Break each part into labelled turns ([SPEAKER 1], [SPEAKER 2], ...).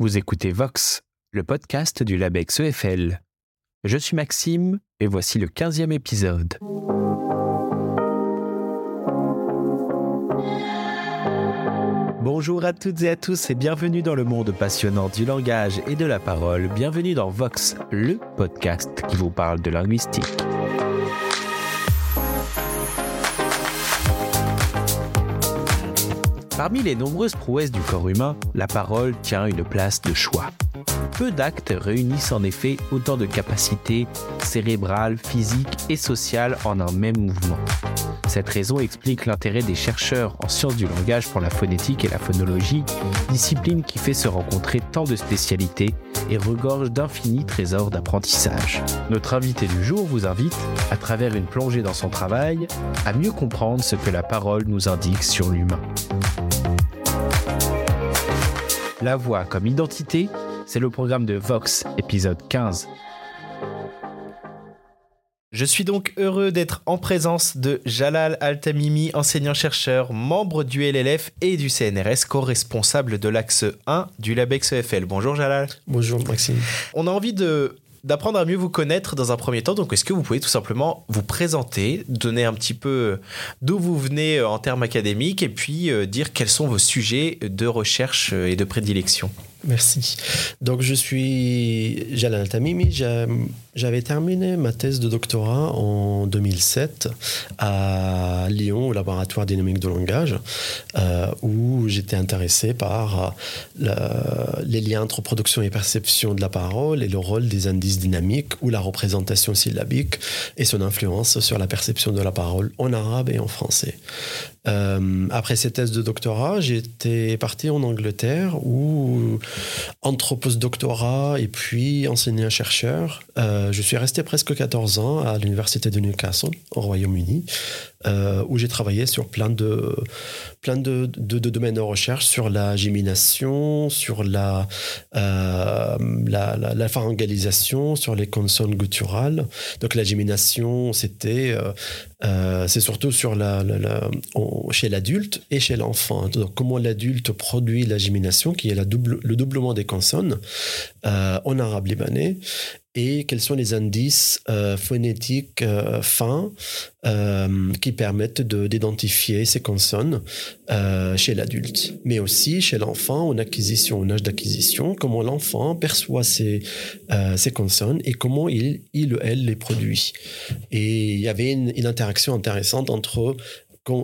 [SPEAKER 1] Vous écoutez Vox, le podcast du LabEx EFL. Je suis Maxime et voici le 15e épisode. Bonjour à toutes et à tous et bienvenue dans le monde passionnant du langage et de la parole. Bienvenue dans Vox, le podcast qui vous parle de linguistique. Parmi les nombreuses prouesses du corps humain, la parole tient une place de choix. Peu d'actes réunissent en effet autant de capacités cérébrales, physiques et sociales en un même mouvement. Cette raison explique l'intérêt des chercheurs en sciences du langage pour la phonétique et la phonologie, discipline qui fait se rencontrer tant de spécialités et regorge d'infinis trésors d'apprentissage. Notre invité du jour vous invite, à travers une plongée dans son travail, à mieux comprendre ce que la parole nous indique sur l'humain. La voix comme identité, c'est le programme de Vox, épisode 15. Je suis donc heureux d'être en présence de Jalal Altamimi, enseignant-chercheur, membre du LLF et du CNRS, co-responsable de l'axe 1 du LabEx EFL. Bonjour Jalal.
[SPEAKER 2] Bonjour Maxime.
[SPEAKER 1] On a envie de d'apprendre à mieux vous connaître dans un premier temps. Donc, est-ce que vous pouvez tout simplement vous présenter, donner un petit peu d'où vous venez en termes académiques et puis euh, dire quels sont vos sujets de recherche et de prédilection?
[SPEAKER 2] Merci. Donc, je suis Jalal Tamimi. J'avais terminé ma thèse de doctorat en 2007 à Lyon, au laboratoire dynamique de langage, euh, où j'étais intéressé par les liens entre production et perception de la parole et le rôle des indices dynamiques ou la représentation syllabique et son influence sur la perception de la parole en arabe et en français. Euh, après cette thèse de doctorat, j'étais parti en Angleterre où, entre post-doctorat et puis enseignant-chercheur, euh, je suis resté presque 14 ans à l'université de Newcastle, au Royaume-Uni, euh, où j'ai travaillé sur plein de, plein de, domaines de recherche, sur la gémination, sur la, euh, la, la, pharyngalisation, sur les consonnes gutturales. Donc la gémination, c'était, euh, c'est surtout sur la, chez l'adulte et chez l'enfant. Donc comment l'adulte produit la gémination, qui est la double, le doublement des consonnes en arabe libanais, et quels sont les indices euh, phonétiques euh, fins euh, qui permettent d'identifier ces consonnes chez l'adulte, mais aussi chez l'enfant en acquisition, en âge d'acquisition, comment l'enfant perçoit ces, ces consonnes et comment il, il ou elle les produit. Et il y avait une interaction intéressante entre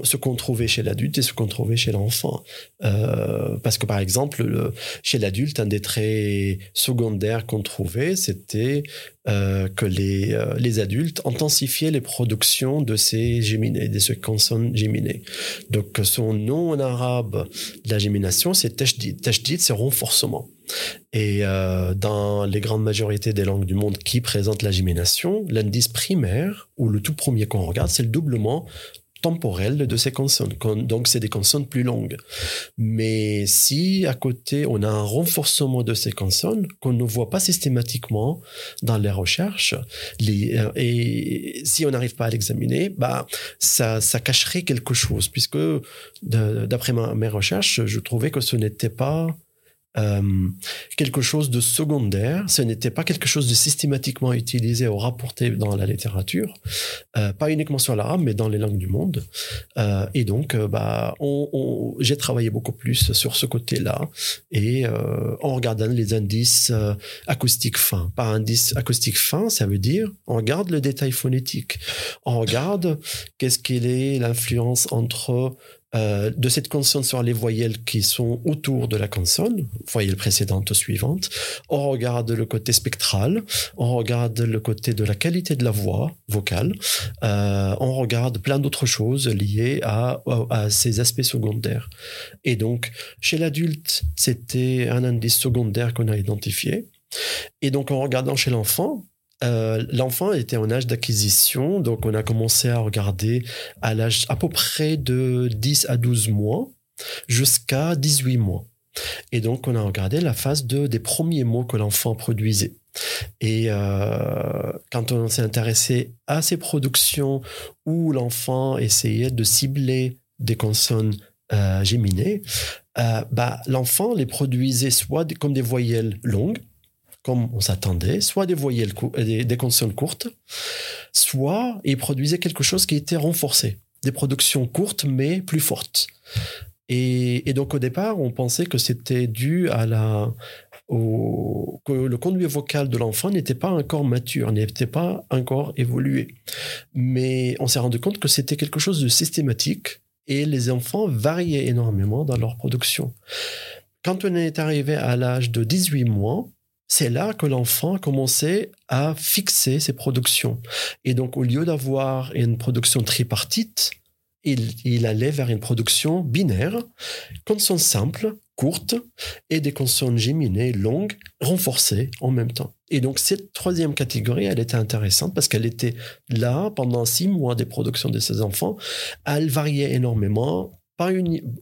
[SPEAKER 2] ce qu'on trouvait chez l'adulte et ce qu'on trouvait chez l'enfant. Euh, parce que par exemple, chez l'adulte, un des traits secondaires qu'on trouvait, c'était euh, que les, euh, les adultes intensifiaient les productions de ces géminés, de ces consonnes géminées. Donc son nom en arabe de la gémination, c'est tashdid. Tashdid, c'est renforcement. Et dans les grandes majorités des langues du monde qui présentent la gémination, l'indice primaire, ou le tout premier qu'on regarde, c'est le doublement temporelle de ces consonnes. Donc, c'est des consonnes plus longues. Mais si à côté, on a un renforcement de ces consonnes qu'on ne voit pas systématiquement dans les recherches, euh, et si on n'arrive pas à l'examiner, bah, ça, ça cacherait quelque chose, puisque d'après mes recherches, je trouvais que ce n'était pas euh, quelque chose de secondaire. Ce n'était pas quelque chose de systématiquement utilisé ou rapporté dans la littérature, euh, pas uniquement sur l'arabe, mais dans les langues du monde. Euh, et donc, bah, on, j'ai travaillé beaucoup plus sur ce côté-là et en regardant les indices acoustiques fins. Par indice acoustique fin, ça veut dire on regarde le détail phonétique, on regarde qu'est-ce qu'il est l'influence entre euh, de cette consonne sur les voyelles qui sont autour de la consonne, voyelle précédente ou suivante. On regarde le côté spectral, on regarde le côté de la qualité de la voix vocale, euh, on regarde plein d'autres choses liées à, à, ces aspects secondaires. Et donc, chez l'adulte, c'était un indice secondaire qu'on a identifié. Et donc, en regardant chez l'enfant, euh, l'enfant était en âge d'acquisition, donc on a commencé à regarder à l'âge à peu près de 10 à 12 mois jusqu'à 18 mois. Et donc on a regardé la phase de, des premiers mots que l'enfant produisait. Et euh, quand on s'est intéressé à ces productions où l'enfant essayait de cibler des consonnes euh, géminées, euh, bah, l'enfant les produisait soit comme des voyelles longues, comme on s'attendait, soit des voyelles, des, des consonnes courtes, soit il produisait quelque chose qui était renforcé, des productions courtes mais plus fortes. Et, et donc au départ, on pensait que c'était dû à la, au, que le conduit vocal de l'enfant n'était pas encore mature, n'était pas encore évolué. Mais on s'est rendu compte que c'était quelque chose de systématique et les enfants variaient énormément dans leur production. Quand on est arrivé à l'âge de 18 mois, c'est là que l'enfant commençait à fixer ses productions. Et donc, au lieu d'avoir une production tripartite, il, il, allait vers une production binaire, consonnes simples, courtes, et des consonnes géminées longues, renforcées en même temps. Et donc cette troisième catégorie, elle était intéressante parce qu'elle était là pendant six mois des productions de ses enfants. Elle variait énormément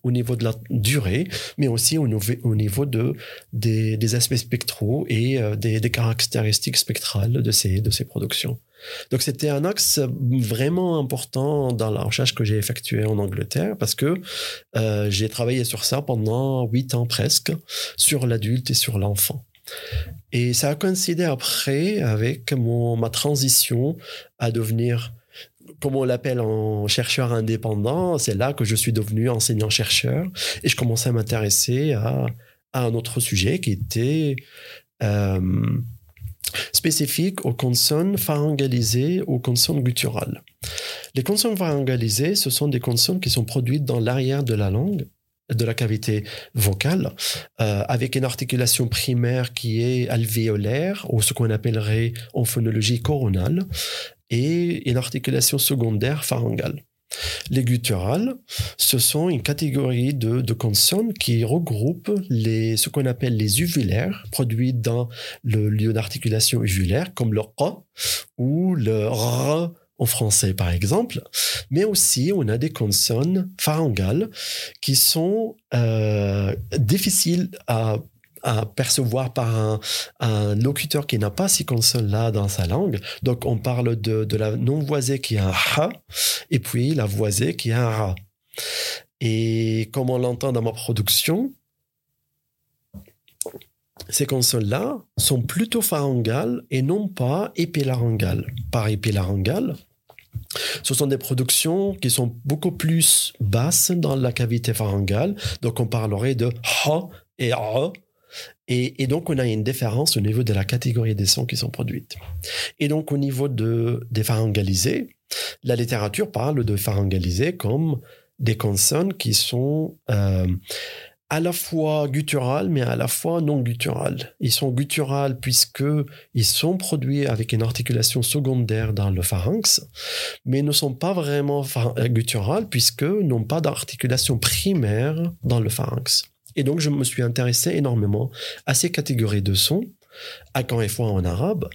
[SPEAKER 2] au niveau de la durée, mais aussi au, niveau de, des, aspects spectraux et euh, des, caractéristiques spectrales de ces, de ces productions. Donc c'était un axe vraiment important dans la recherche que j'ai effectuée en Angleterre parce que euh, j'ai travaillé sur ça pendant huit ans presque, sur l'adulte et sur l'enfant. Et ça a coïncidé après avec mon, ma transition à devenir comme on l'appelle en chercheur indépendant, c'est là que je suis devenu enseignant-chercheur et je commençais à m'intéresser à, un autre sujet qui était euh, spécifique aux consonnes pharyngalisées, aux consonnes gutturales. Les consonnes pharyngalisées, ce sont des consonnes qui sont produites dans l'arrière de la langue de la cavité vocale, euh, avec une articulation primaire qui est alvéolaire, ou ce qu'on appellerait en phonologie coronale, et une articulation secondaire pharyngale. Les gutturales, ce sont une catégorie de, consonnes qui regroupent les, ce qu'on appelle les uvulaires, produits dans le lieu d'articulation uvulaire, comme le q ou le r en français par exemple, mais aussi on a des consonnes pharyngales qui sont euh, difficiles à à percevoir par un, locuteur qui n'a pas ces consonnes-là dans sa langue. Donc, on parle de, la non-voisée qui a un ha et puis la voisée qui a un ra. Et comme on l'entend dans ma production, ces consonnes-là sont plutôt pharyngales et non pas épilaryngales. Par épilaryngale, ce sont des productions qui sont beaucoup plus basses dans la cavité pharyngale. Donc, on parlerait de ha et a et, donc, on a une différence au niveau de la catégorie des sons qui sont produites. Et donc, au niveau de, des pharyngalisés, la littérature parle de pharyngalisés comme des consonnes qui sont euh, à la fois gutturales, mais à la fois non gutturales. Ils sont gutturales puisque ils sont produits avec une articulation secondaire dans le pharynx, mais ne sont pas vraiment gutturales puisque n'ont pas d'articulation primaire dans le pharynx. Et donc, je me suis intéressé énormément à ces catégories de sons, à quand et fois en arabe.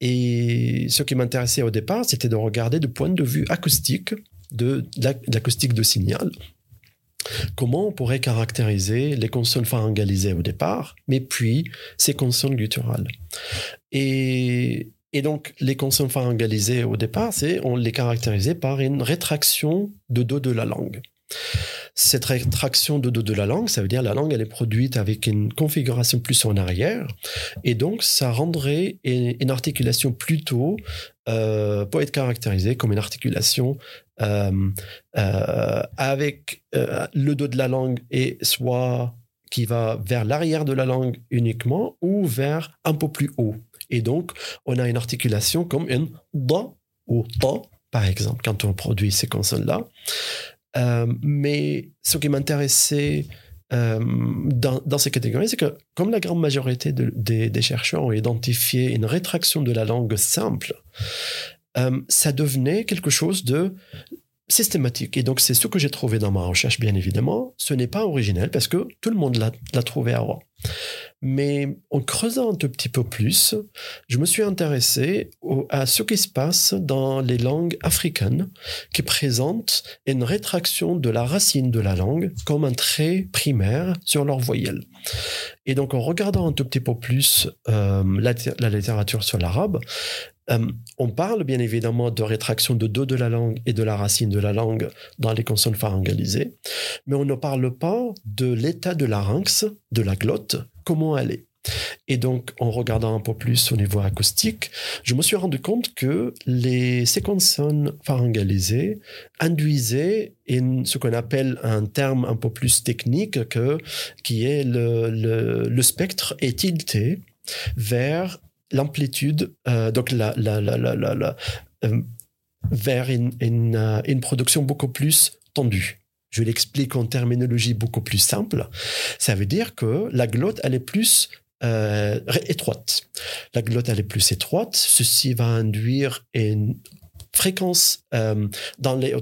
[SPEAKER 2] Et ce qui m'intéressait au départ, c'était de regarder du point de vue acoustique, de, l'acoustique de signal. Comment on pourrait caractériser les consonnes pharyngalisées au départ, mais puis ces consonnes gutturales. Et, donc, les consonnes pharyngalisées au départ, c'est on les caractérisait par une rétraction de dos de la langue. Cette rétraction de dos de la langue, ça veut dire la langue, elle est produite avec une configuration plus en arrière, et donc ça rendrait une, articulation plutôt euh, peut être caractérisée comme une articulation euh, euh, avec euh, le dos de la langue et soit qui va vers l'arrière de la langue uniquement ou vers un peu plus haut. Et donc, on a une articulation comme une da ou ta, par exemple, quand on produit ces consonnes-là. Euh, mais ce qui m'intéressait euh, dans, ces catégories, c'est que comme la grande majorité des, chercheurs ont identifié une rétraction de la langue simple, euh, ça devenait quelque chose de systématique. Et donc, c'est ce que j'ai trouvé dans ma recherche, bien évidemment. Ce n'est pas originel parce que tout le monde l'a trouvé avant. Mais en creusant un tout petit peu plus, je me suis intéressé à ce qui se passe dans les langues africaines qui présentent une rétraction de la racine de la langue comme un trait primaire sur leur voyelle. Et donc en regardant un tout petit peu plus euh, la, littérature sur l'arabe, euh, on parle bien évidemment de rétraction de dos de la langue et de la racine de la langue dans les consonnes pharyngalisées, mais on ne parle pas de l'état de larynx, de la glotte, comment est. Et donc, en regardant un peu plus au niveau acoustique, je me suis rendu compte que les, ces consonnes pharyngalisées induisaient ce qu'on appelle un terme un peu plus technique que, qui est le, le spectre est vers l'amplitude, euh, donc la, la, la, euh, vers une, euh, une, production beaucoup plus tendue. Je l'explique en terminologie beaucoup plus simple. Ça veut dire que la glotte, elle est plus étroite. La glotte, elle est plus étroite. Ceci va induire une fréquence dans les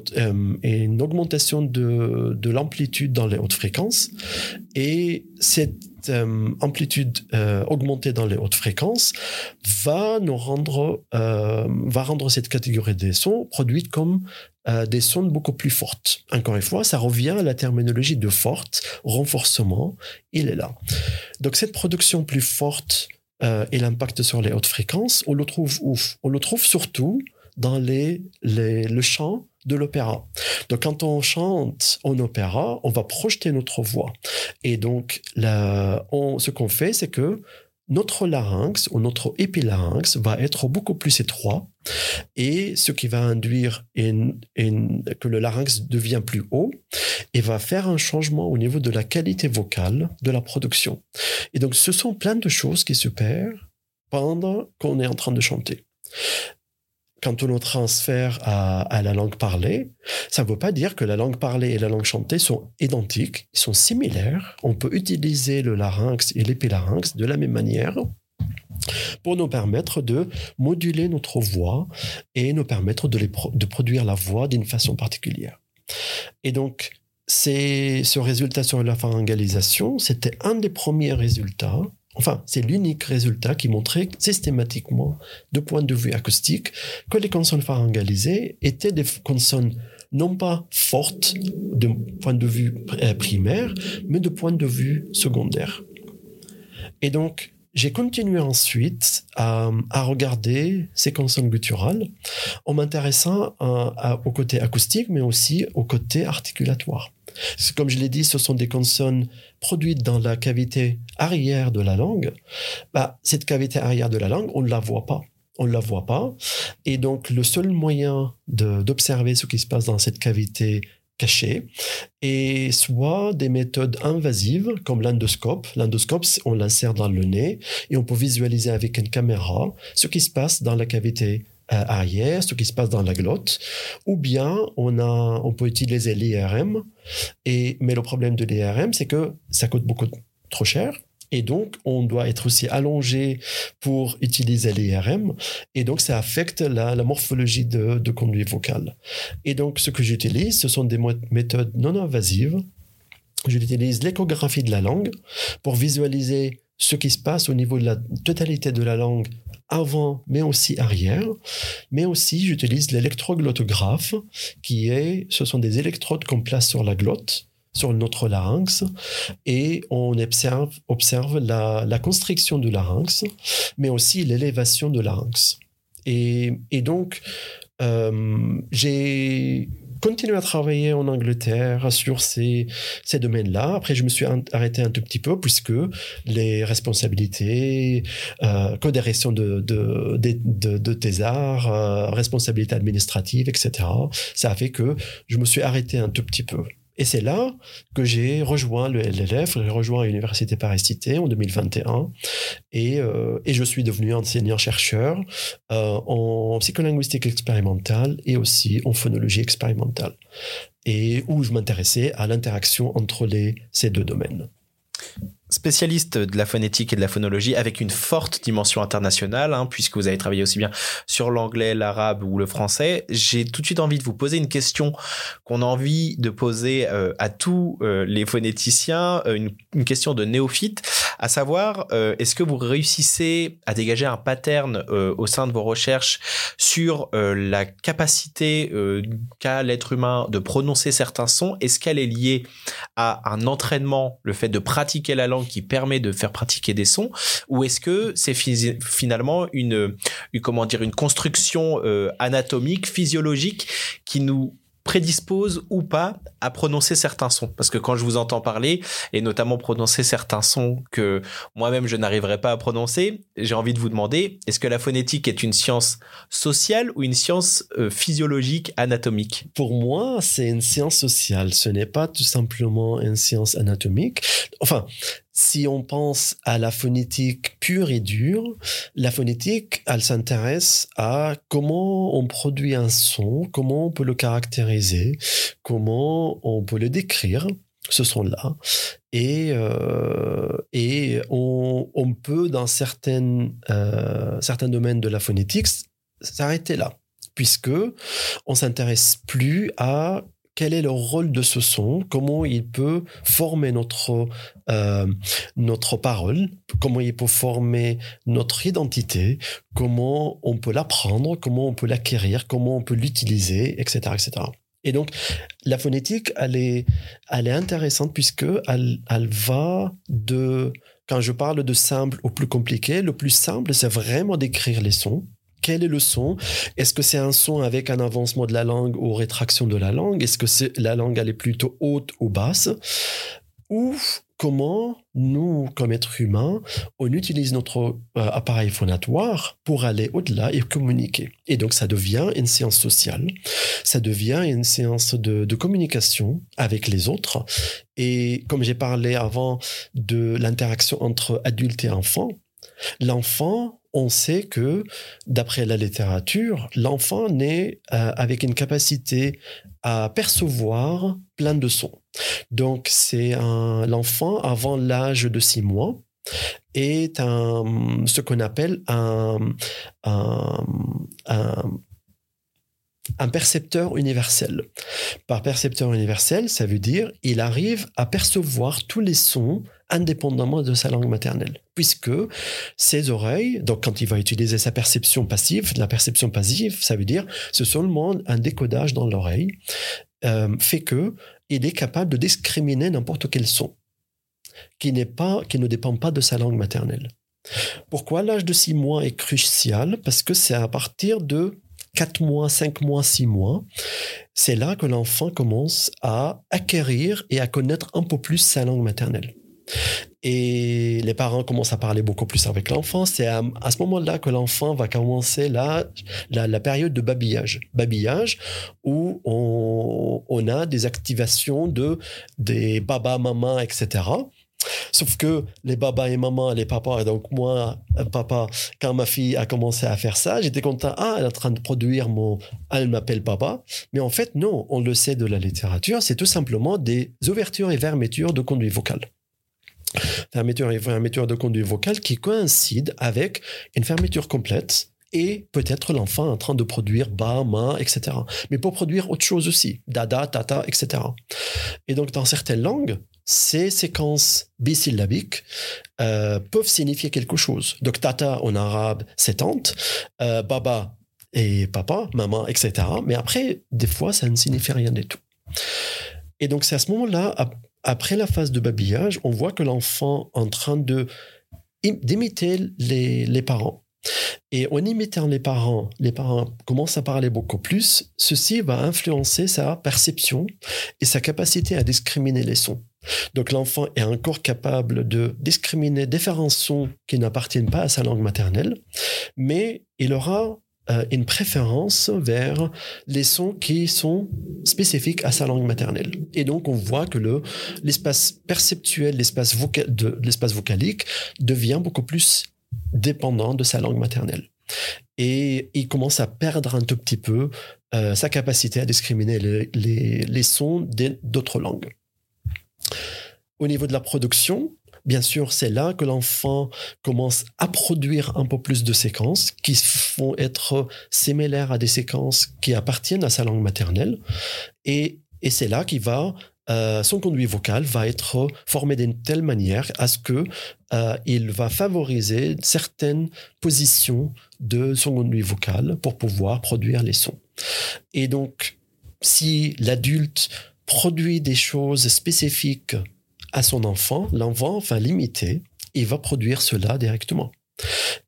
[SPEAKER 2] une augmentation de, de l'amplitude dans les hautes fréquences et cette euh, amplitude euh, augmentée dans les hautes fréquences va nous rendre, euh, va rendre cette catégorie des sons produites comme des sons beaucoup plus fortes. Encore une fois, ça revient à la terminologie de forte, renforcement, il est là. Donc cette production plus forte et l'impact sur les hautes fréquences, on le trouve où? On le trouve surtout dans le chant de l'opéra. Donc quand on chante en opéra, on va projeter notre voix. Et donc ce qu'on fait, c'est que notre larynx ou notre épilarynx va être beaucoup plus étroit et ce qui va induire que le larynx devient plus haut et va faire un changement au niveau de la qualité vocale de la production. Et donc ce sont plein de choses qui se perdent pendant qu'on est en train de chanter quand on le transfère à, la langue parlée, ça ne veut pas dire que la langue parlée et la langue chantée sont identiques, ils sont similaires. On peut utiliser le larynx et l'épilarynx de la même manière pour nous permettre de moduler notre voix et nous permettre de, produire la voix d'une façon particulière. Et donc, ce résultat sur la pharyngalisation, c'était un des premiers résultats Enfin, c'est l'unique résultat qui montrait systématiquement, de point de vue acoustique, que les consonnes pharyngalisées étaient des consonnes non pas fortes de point de vue euh, primaire, mais de point de vue secondaire. Et donc, j'ai continué ensuite à, regarder ces consonnes gutturales en m'intéressant au côté acoustique, mais aussi au côté articulatoire. Comme je l'ai dit, ce sont des consonnes produites dans la cavité arrière de la langue. Bah, cette cavité arrière de la langue, on ne la voit pas. On ne la voit pas. Et donc, le seul moyen d'observer ce qui se passe dans cette cavité cachée et soit des méthodes invasives comme l'endoscope. L'endoscope, on l'insère dans le nez et on peut visualiser avec une caméra ce qui se passe dans la cavité euh, arrière, ce qui se passe dans la glotte, ou bien on, a, on peut utiliser l'IRM. Et, mais le problème de l'IRM, c'est que ça coûte beaucoup trop cher. Et donc, on doit être aussi allongé pour utiliser l'IRM. Et donc, ça affecte la, morphologie de, de conduit vocal. Et donc, ce que j'utilise, ce sont des méthodes non invasives. J'utilise l'échographie de la langue pour visualiser ce qui se passe au niveau de la totalité de la langue avant, mais aussi arrière. Mais aussi, j'utilise l'électroglottographe, qui est, ce sont des électrodes qu'on place sur la glotte, sur notre larynx, et on observe, observe la, la constriction du larynx, mais aussi l'élévation du larynx. Et, et donc, euh, j'ai continué à travailler en Angleterre sur ces, ces domaines-là. Après, je me suis arrêté un tout petit peu puisque les responsabilités, euh, codération de, de, de, de, thésard, euh, responsabilités administratives, etc., ça a fait que je me suis arrêté un tout petit peu. Et c'est là que j'ai rejoint le LLF, j'ai rejoint l'Université Paris-Cité en 2021 et, euh, et je suis devenu enseignant-chercheur euh, en psycholinguistique expérimentale et aussi en phonologie expérimentale. Et où je m'intéressais à l'interaction entre ces deux domaines
[SPEAKER 1] spécialiste de la phonétique et de la phonologie avec une forte dimension internationale, hein, puisque vous avez travaillé aussi bien sur l'anglais, l'arabe ou le français. J'ai tout de suite envie de vous poser une question qu'on a envie de poser euh, à tous euh, les phonéticiens, euh, une, une, question de néophyte, à savoir, est-ce que vous réussissez à dégager un pattern au sein de vos recherches sur la capacité qu'a l'être humain de prononcer certains sons? Est-ce qu'elle est liée à un entraînement, le fait de pratiquer la langue qui permet de faire pratiquer des sons, ou est-ce que c'est finalement une, comment dire une construction anatomique, physiologique qui nous prédispose ou pas à prononcer certains sons? Parce que quand je vous entends parler, et notamment prononcer certains sons que moi-même je n'arriverai pas à prononcer, j'ai envie de vous demander, est-ce que la phonétique est une science sociale ou une science euh, physiologique, anatomique?
[SPEAKER 2] Pour moi, c'est une science sociale. Ce n'est pas tout simplement une science anatomique. Enfin, si on pense à la phonétique pure et dure, la phonétique, elle s'intéresse à comment on produit un son, comment on peut le caractériser, comment on peut le décrire, ce son-là. Et, euh, et on, peut, dans certaines, euh, certains domaines de la phonétique, s'arrêter là puisque on s'intéresse plus à quel est le rôle de ce son, comment il peut former notre, euh, notre parole, comment il peut former notre identité, comment on peut l'apprendre, comment on peut l'acquérir, comment on peut l'utiliser, etc., etc. Et donc, la phonétique, elle est, elle est intéressante puisque elle, elle va de, quand je parle de simple au plus compliqué, le plus simple, c'est vraiment d'écrire les sons quel est le son? Est-ce que c'est un son avec un avancement de la langue ou rétraction de la langue? Est-ce que c'est la langue elle est plutôt haute ou basse? Ou comment nous, comme êtres humains, on utilise notre euh, appareil phonatoire pour aller au-delà et communiquer? Et donc ça devient une séance sociale, ça devient une séance de, de communication avec les autres. Et comme j'ai parlé avant de l'interaction entre adultes et enfants, l'enfant on sait que, d'après la littérature, l'enfant naît euh, avec une capacité à percevoir plein de sons. Donc, c'est l'enfant avant l'âge de six mois est un, ce qu'on appelle un, un percepteur universel. Par percepteur universel, ça veut dire il arrive à percevoir tous les sons indépendamment de sa langue maternelle, puisque ses oreilles, donc quand il va utiliser sa perception passive, la perception passive, ça veut dire c'est seulement un décodage dans l'oreille, euh, fait que il est capable de discriminer n'importe quel son qui n'est pas, qui ne dépend pas de sa langue maternelle. Pourquoi l'âge de 6 mois est crucial? Parce que c'est à partir de 4 mois, 5 mois, 6 mois, c'est là que l'enfant commence à acquérir et à connaître un peu plus sa langue maternelle. Et les parents commencent à parler beaucoup plus avec l'enfant. C'est à, ce moment-là que l'enfant va commencer la, la, période de babillage. Babillage où on, on a des activations de des baba, maman, etc. Sauf que les babas et maman, les papas, et donc moi, papa, quand ma fille a commencé à faire ça, j'étais content. Ah, elle est en train de produire mon. Elle m'appelle papa. Mais en fait, non, on le sait de la littérature, c'est tout simplement des ouvertures et fermetures de conduit fermeture et fermeture de conduit vocal qui coïncide avec une fermeture complète et peut-être l'enfant en train de produire ba, ma, etc. Mais pour produire autre chose aussi, dada, tata, etc. Et donc dans certaines langues, ces séquences bisyllabiques euh, peuvent signifier quelque chose. Donc tata en arabe, c'est tante, euh, baba et papa, maman, etc. Mais après, des fois, ça ne signifie rien du tout. Et donc c'est à ce moment-là, après la phase de babillage, on voit que l'enfant est en train de d'imiter les, les parents. Et en imitant les parents, les parents commencent à parler beaucoup plus. Ceci va influencer sa perception et sa capacité à discriminer les sons. Donc l'enfant est encore capable de discriminer différents sons qui n'appartiennent pas à sa langue maternelle, mais il aura une préférence vers les sons qui sont spécifiques à sa langue maternelle. Et donc, on voit que le, l'espace perceptuel, l'espace, vocal, de, l'espace vocalique devient beaucoup plus dépendant de sa langue maternelle. Et il commence à perdre un tout petit peu euh, sa capacité à discriminer les, les, les sons d'autres langues. Au niveau de la production, Bien sûr, c'est là que l'enfant commence à produire un peu plus de séquences qui vont être similaires à des séquences qui appartiennent à sa langue maternelle. Et, c'est là qu'il va euh, son conduit vocal va être formé d'une telle manière à ce que euh, il va favoriser certaines positions de son conduit vocal pour pouvoir produire les sons. Et donc, si l'adulte produit des choses spécifiques à son enfant, l'enfant va limiter et va produire cela directement.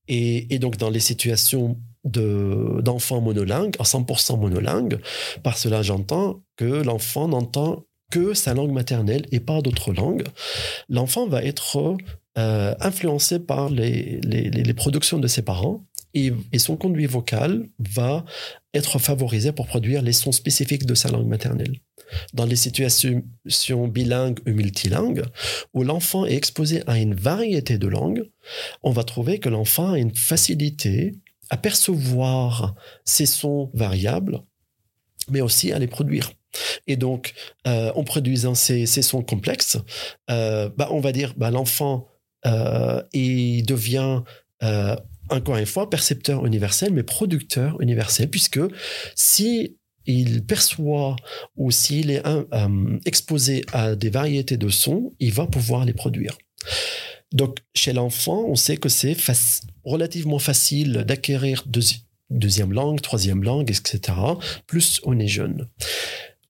[SPEAKER 2] Et, donc, dans les situations d'enfants monolingues, à 100% monolingues, par cela j'entends que l'enfant n'entend que sa langue maternelle et pas d'autres langues. L'enfant va être euh, influencé par les, les, productions de ses parents et, et, son conduit vocal va être favorisé pour produire les sons spécifiques de sa langue maternelle. Dans les situations bilingues ou multilingues, où l'enfant est exposé à une variété de langues, on va trouver que l'enfant a une facilité à percevoir ces sons variables, mais aussi à les produire. Et donc, euh, en produisant ces, sons complexes, euh, bah, on va dire bah, l'enfant euh, il devient encore une fois percepteur universel, mais producteur universel, puisque si il perçoit ou s'il est exposé à des variétés de sons, il va pouvoir les produire. Donc, chez l'enfant, on sait que c'est relativement facile d'acquérir deuxième langue, troisième langue, etc. Plus on est jeune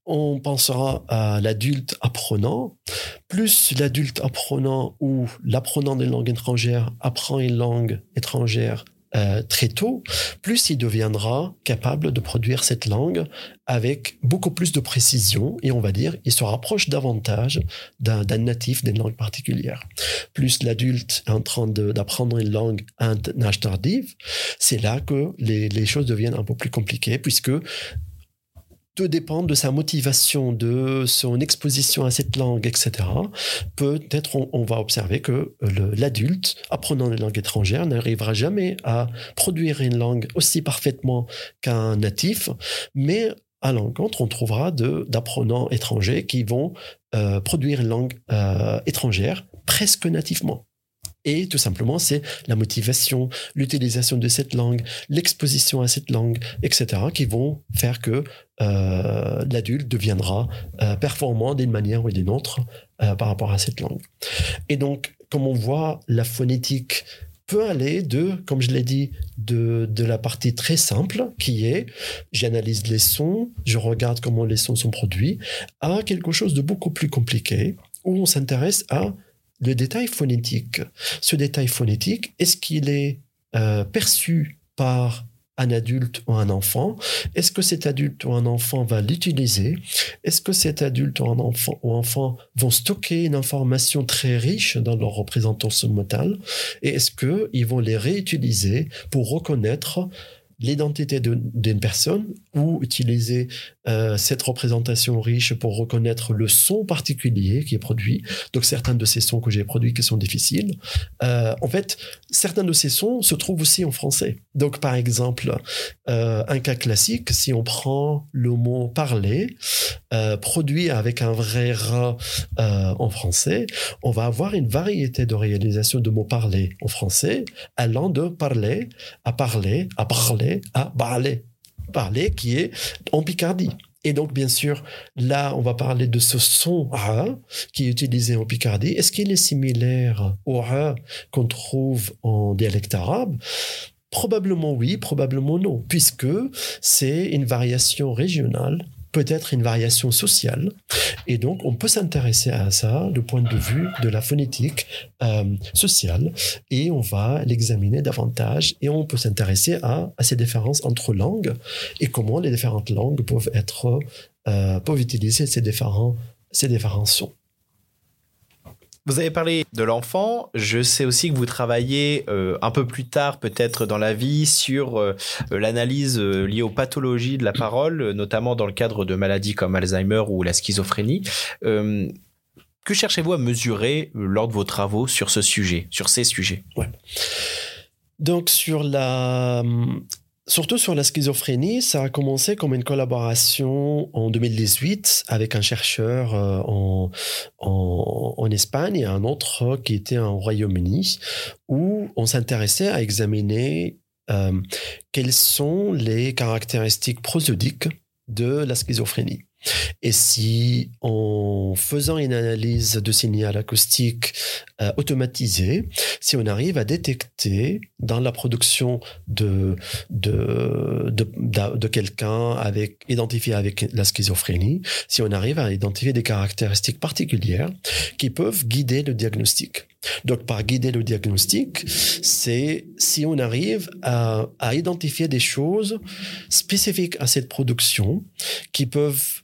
[SPEAKER 2] on pensera à l'adulte apprenant. Plus l'adulte apprenant ou l'apprenant d'une langue étrangère apprend une langue étrangère euh, très tôt, plus il deviendra capable de produire cette langue avec beaucoup plus de précision et on va dire, il se rapproche davantage d'un natif d'une langue particulière. Plus l'adulte est en train d'apprendre une langue à un âge tardif, c'est là que les, les choses deviennent un peu plus compliquées puisque tout dépend de sa motivation, de son exposition à cette langue, etc. Peut-être on, va observer que l'adulte, apprenant une langue étrangère, n'arrivera jamais à produire une langue aussi parfaitement qu'un natif, mais à l'encontre, on trouvera d'apprenants étrangers qui vont euh, produire une langue euh, étrangère presque nativement. Et tout simplement, c'est la motivation, l'utilisation de cette langue, l'exposition à cette langue, etc., qui vont faire que euh, l'adulte deviendra euh, performant d'une manière ou d'une autre euh, par rapport à cette langue. Et donc, comme on voit, la phonétique peut aller de, comme je l'ai dit, de, de la partie très simple qui est j'analyse les sons, je regarde comment les sons sont produits, à quelque chose de beaucoup plus compliqué où on s'intéresse à le détail phonétique. Ce détail phonétique, est-ce qu'il est, euh, perçu par un adulte ou un enfant? Est-ce que cet adulte ou un enfant va l'utiliser? Est-ce que cet adulte ou un enfant ou enfant vont stocker une information très riche dans leur représentation motale Et est-ce qu'ils vont les réutiliser pour reconnaître l'identité d'une personne utiliser euh, cette représentation riche pour reconnaître le son particulier qui est produit. Donc certains de ces sons que j'ai produits qui sont difficiles. Euh, en fait, certains de ces sons se trouvent aussi en français. Donc par exemple, euh, un cas classique, si on prend le mot parler, produit avec un vrai rat en français, on va avoir une variété de réalisation de mots parler en français, allant de parler à parler à parler à parler. Parler qui est en Picardie. Et donc, bien sûr, là, on va parler de ce son A qui est utilisé en Picardie. Est-ce qu'il est similaire au A qu'on trouve en dialecte arabe? Probablement oui, probablement non, puisque c'est une variation régionale peut-être une variation sociale. Et donc, on peut s'intéresser à ça du point de vue de la phonétique euh, sociale et on va l'examiner davantage et on peut s'intéresser à, ces différences entre langues et comment les différentes langues peuvent être, euh, peuvent utiliser ces différents, ces différents sons.
[SPEAKER 1] Vous avez parlé de l'enfant. Je sais aussi que vous travaillez euh, un peu plus tard, peut-être dans la vie, sur euh, l'analyse euh, liée aux pathologies de la parole, notamment dans le cadre de maladies comme Alzheimer ou la schizophrénie. que cherchez-vous à mesurer lors de vos travaux sur ce sujet, sur ces sujets?
[SPEAKER 2] Donc sur la Surtout sur la schizophrénie, ça a commencé comme une collaboration en 2018 avec un chercheur euh, en, en, Espagne et un autre qui était en Royaume-Uni, où on s'intéressait à examiner euh, quelles sont les caractéristiques prosodiques de la schizophrénie. Et si, en faisant une analyse de signal acoustique euh, automatisée, si on arrive à détecter dans la production de, de, de, de quelqu'un avec, identifié avec la schizophrénie, si on arrive à identifier des caractéristiques particulières qui peuvent guider le diagnostic. Donc, par guider le diagnostic, c'est si on arrive à, à identifier des choses spécifiques à cette production qui peuvent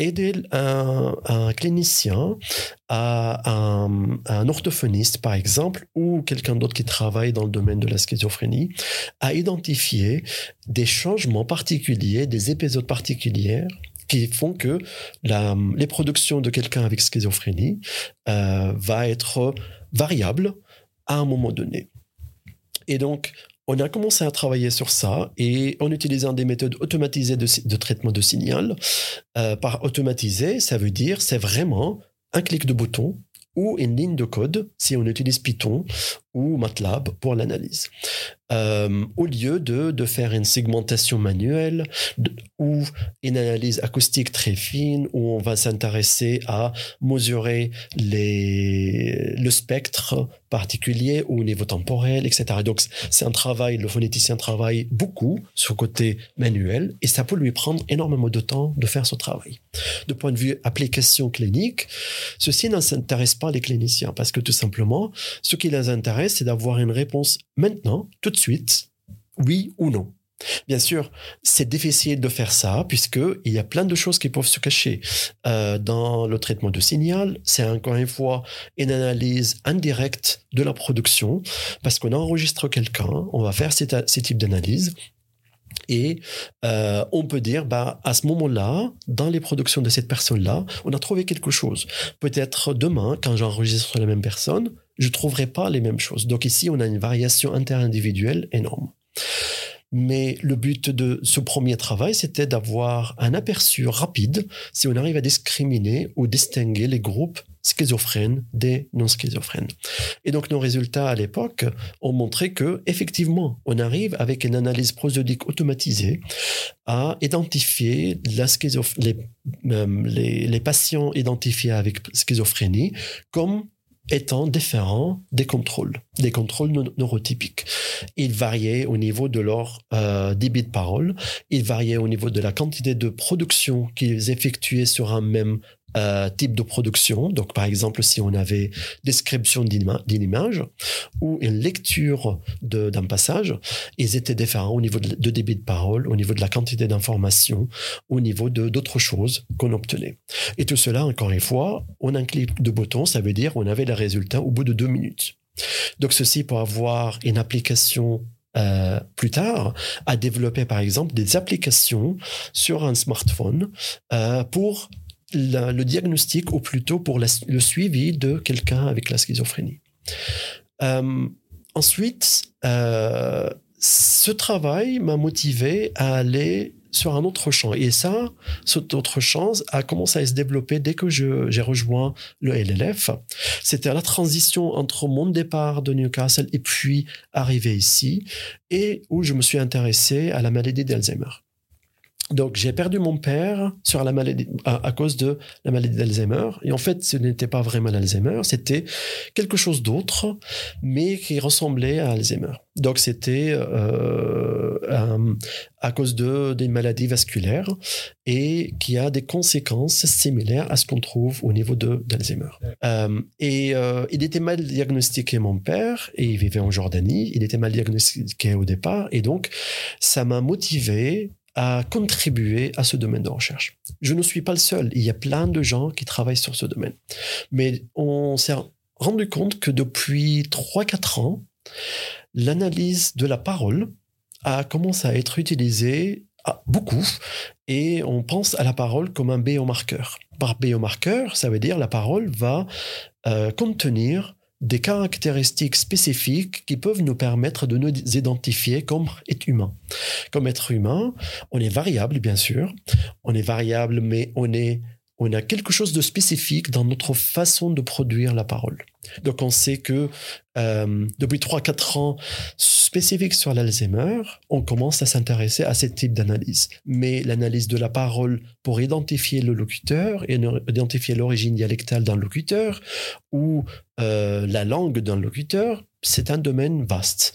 [SPEAKER 2] aider un, clinicien, un, orthophoniste par exemple, ou quelqu'un d'autre qui travaille dans le domaine de la schizophrénie, à identifier des changements particuliers, des épisodes particuliers qui font que la, les productions de quelqu'un avec schizophrénie euh, va être variable à un moment donné. Et donc, on a commencé à travailler sur ça et en utilisant des méthodes automatisées de, traitement de signal. Euh, par automatisé, ça veut dire c'est vraiment un clic de bouton ou une ligne de code si on utilise Python ou MATLAB pour l'analyse. Euh, au lieu de, de, faire une segmentation manuelle ou une analyse acoustique très fine où on va s'intéresser à mesurer les, le spectre particulier au niveau temporel, etc. Donc c'est un travail, le phonéticien travaille beaucoup sur le côté manuel et ça peut lui prendre énormément de temps de faire ce travail. De point de vue application clinique, ceci ne s'intéresse pas les cliniciens parce que tout simplement, ce qui les intéresse, c'est d'avoir une réponse maintenant, tout de suite, oui ou non. Bien sûr, c'est difficile de faire ça puisque il y a plein de choses qui peuvent se cacher euh, dans le traitement de signal. C'est encore une fois une analyse indirecte de la production parce qu'on enregistre quelqu'un, on va faire ces, types d'analyse. Et euh, on peut dire, bah, à ce moment-là, dans les productions de cette personne-là, on a trouvé quelque chose. Peut-être demain, quand j'enregistre la même personne, je trouverai pas les mêmes choses. Donc ici, on a une variation interindividuelle énorme. Mais le but de ce premier travail, c'était d'avoir un aperçu rapide si on arrive à discriminer ou distinguer les groupes schizophrènes des non schizophrènes. Et donc nos résultats à l'époque ont montré que effectivement, on arrive avec une analyse prosodique automatisée à identifier euh, les patients identifiés avec schizophrénie comme étant différents des contrôles, des contrôles neurotypiques. Ils variaient au niveau de leur euh, débit de parole, ils variaient au niveau de la quantité de production qu'ils effectuaient sur un même euh, type de production. Donc, par exemple, si on avait description d'une image ou une lecture d'un passage, ils étaient différents au niveau de, débit de parole, au niveau de la quantité d'informations, au niveau d'autres choses qu'on obtenait. Et tout cela, encore une fois, on un clic de bouton, ça veut dire on avait les résultats au bout de deux minutes. Donc, ceci pour avoir une application euh, plus tard à développer par exemple des applications sur un smartphone euh, pour le diagnostic ou plutôt pour le suivi de quelqu'un avec la schizophrénie. Euh, ensuite, euh, ce travail m'a motivé à aller sur un autre champ. Et ça, cette autre champ a commencé à se développer dès que j'ai rejoint le LLF. C'était la transition entre mon départ de Newcastle et puis arriver ici, et où je me suis intéressé à la maladie d'Alzheimer. Donc j'ai perdu mon père sur la maladie à, cause de la maladie d'Alzheimer et en fait ce n'était pas vraiment l'Alzheimer, c'était quelque chose d'autre mais qui ressemblait à Alzheimer. Donc c'était euh, à cause de des maladies vasculaires et qui a des conséquences similaires à ce qu'on trouve au niveau de d'Alzheimer. Euh, et euh, il était mal diagnostiqué mon père et il vivait en Jordanie. Il était mal diagnostiqué au départ et donc ça m'a motivé à contribuer à ce domaine de recherche. Je ne suis pas le seul. Il y a plein de gens qui travaillent sur ce domaine. Mais on s'est rendu compte que depuis 3-4 ans, l'analyse de la parole a commencé à être utilisée beaucoup et on pense à la parole comme un biomarqueur. Par biomarqueur, ça veut dire la parole va euh, contenir des caractéristiques spécifiques qui peuvent nous permettre de nous identifier comme être humain. Comme être humain, on est variable, bien sûr. On est variable, mais on est, on a quelque chose de spécifique dans notre façon de produire la parole. Donc, on sait que euh, depuis 3-4 ans, spécifique sur l'Alzheimer, on commence à s'intéresser à ce type d'analyse. Mais l'analyse de la parole pour identifier le locuteur et identifier l'origine dialectale d'un locuteur ou euh, la langue d'un locuteur, c'est un domaine vaste.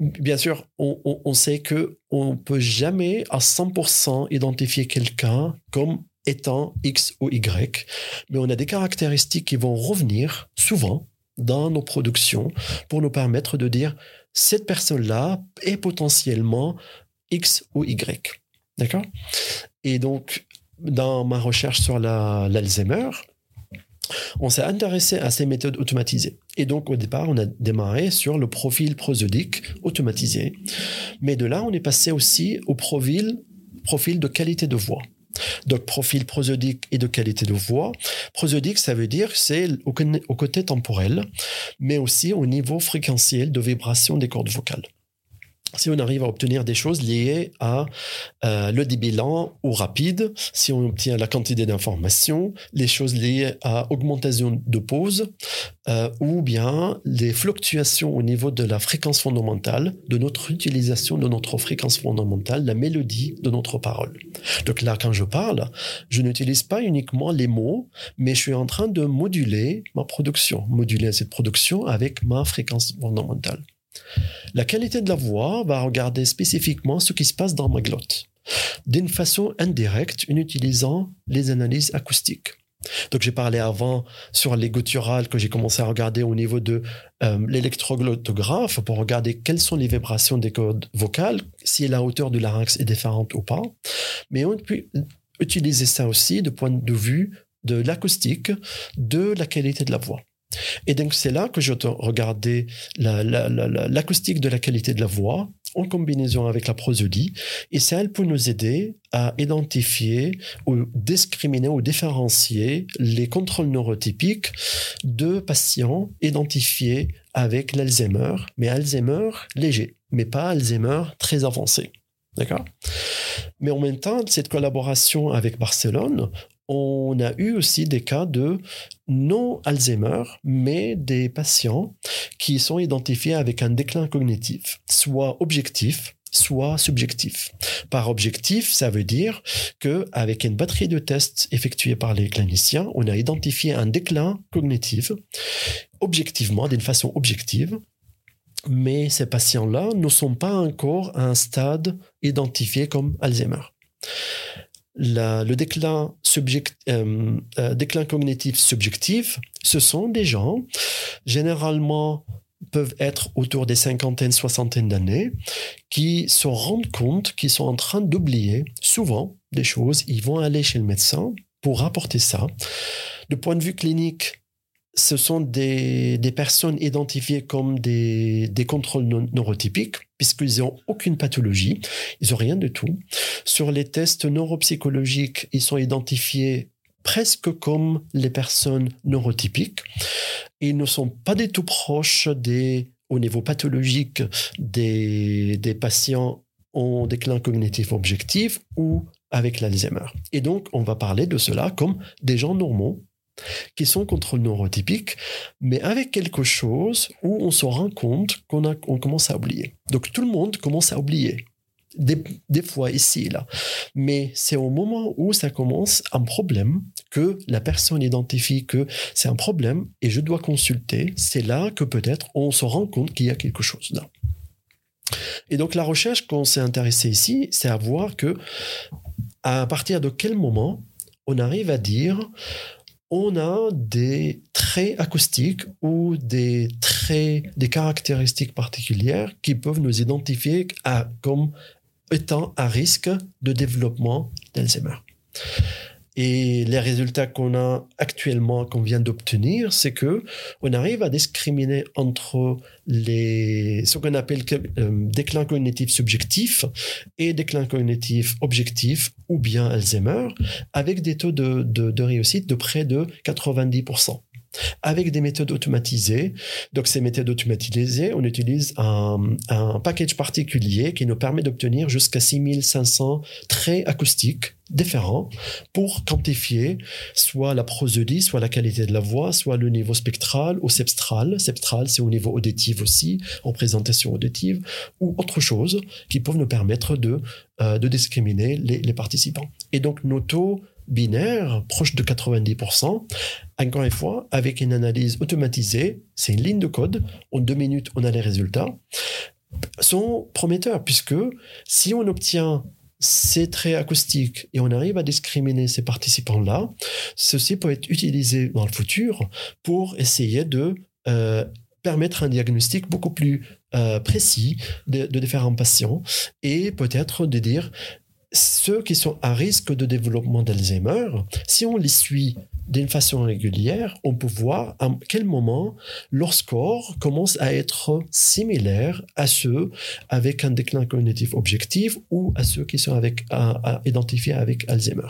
[SPEAKER 2] Bien sûr, on, sait que on peut jamais à 100% identifier quelqu'un comme étant X ou Y, mais on a des caractéristiques qui vont revenir souvent dans nos productions pour nous permettre de dire cette personne-là est potentiellement X ou Y. D'accord? Et donc, dans ma recherche sur l'Alzheimer, on s'est intéressé à ces méthodes automatisées. Et donc, au départ, on a démarré sur le profil prosodique automatisé. Mais de là, on est passé aussi au profil, profil de qualité de voix. Donc, profil prosodique et de qualité de voix. Prosodique, ça veut dire c'est au, au côté temporel, mais aussi au niveau fréquentiel de vibration des cordes vocales si on arrive à obtenir des choses liées à euh, le débit lent ou rapide, si on obtient la quantité d'informations, les choses liées à augmentation de pause, euh, ou bien les fluctuations au niveau de la fréquence fondamentale, de notre utilisation de notre fréquence fondamentale, la mélodie de notre parole. Donc là, quand je parle, je n'utilise pas uniquement les mots, mais je suis en train de moduler ma production, moduler cette production avec ma fréquence fondamentale. La qualité de la voix va regarder spécifiquement ce qui se passe dans ma glotte, d'une façon indirecte en utilisant les analyses acoustiques. Donc j'ai parlé avant sur les gutturales que j'ai commencé à regarder au niveau de euh, l'électroglottographe pour regarder quelles sont les vibrations des cordes vocales, si la hauteur du larynx est différente ou pas. Mais on peut utiliser ça aussi de point de vue de l'acoustique, de la qualité de la voix. Et donc c'est là que je regardais l'acoustique de la qualité de la voix en combinaison avec la prosodie, et ça, elle peut nous aider à identifier ou discriminer ou différencier les contrôles neurotypiques de patients identifiés avec l'Alzheimer, mais Alzheimer léger, mais pas Alzheimer très avancé. D'accord? Mais en même temps, cette collaboration avec Barcelone, on a eu aussi des cas de non Alzheimer, mais des patients qui sont identifiés avec un déclin cognitif, soit objectif, soit subjectif. Par objectif, ça veut dire que avec une batterie de tests effectués par les cliniciens, on a identifié un déclin cognitif objectivement, d'une façon objective, mais ces patients-là ne sont pas encore à un stade identifié comme Alzheimer le déclin, euh, euh, déclin cognitif subjectif, ce sont des gens, généralement peuvent être autour des cinquantaines, soixantaines d'années, qui se rendent compte qu'ils sont en train d'oublier souvent des choses. Ils vont aller chez le médecin pour rapporter ça. De point de vue clinique, ce sont des, personnes identifiées comme des, contrôles neurotypiques, puisqu'ils n'ont aucune pathologie, ils n'ont rien de tout. Sur les tests neuropsychologiques, ils sont identifiés presque comme les personnes neurotypiques. Ils ne sont pas du tout proches des, au niveau pathologique des, des patients en déclin cognitif objectif ou avec l'Alzheimer. Et donc, on va parler de cela comme des gens normaux qui sont contrôle neurotypique, mais avec quelque chose où on se rend compte qu'on on commence à oublier. Donc tout le monde commence à oublier. Des, fois ici et là. Mais c'est au moment où ça commence un problème que la personne identifie que c'est un problème et je dois consulter. C'est là que peut-être on se rend compte qu'il y a quelque chose là. Et donc la recherche qu'on s'est intéressé ici, c'est à voir que à partir de quel moment on arrive à dire on a des traits acoustiques ou des traits, des caractéristiques particulières qui peuvent nous identifier comme étant à risque de développement d'Alzheimer. Et les résultats qu'on a actuellement, qu'on vient d'obtenir, c'est que on arrive à discriminer entre les, ce qu'on appelle euh, déclin cognitif subjectif et déclin cognitif objectif ou bien Alzheimer avec des taux de, de, de réussite de près de 90%. Avec des méthodes automatisées. Donc, ces méthodes automatisées, on utilise un, package particulier qui nous permet d'obtenir jusqu'à 6500 traits acoustiques différents pour quantifier soit la prosodie, soit la qualité de la voix, soit le niveau spectral ou septral. Septral, c'est au niveau auditif aussi, en présentation auditive, ou autre chose qui peuvent nous permettre de, euh, discriminer les, les participants. Et donc, nos taux binaires, proches de 90%, encore une fois, avec une analyse automatisée, c'est une ligne de code, en deux minutes, on a les résultats, sont prometteurs, puisque si on obtient ces traits acoustiques et on arrive à discriminer ces participants-là, ceci peut être utilisé dans le futur pour essayer de euh, permettre un diagnostic beaucoup plus euh, précis de, de, différents patients et peut-être de dire ceux qui sont à risque de développement d'Alzheimer, si on les suit d'une façon régulière, on peut voir à quel moment leur score commence à être similaire à ceux avec un déclin cognitif objectif ou à ceux qui sont identifiés avec Alzheimer.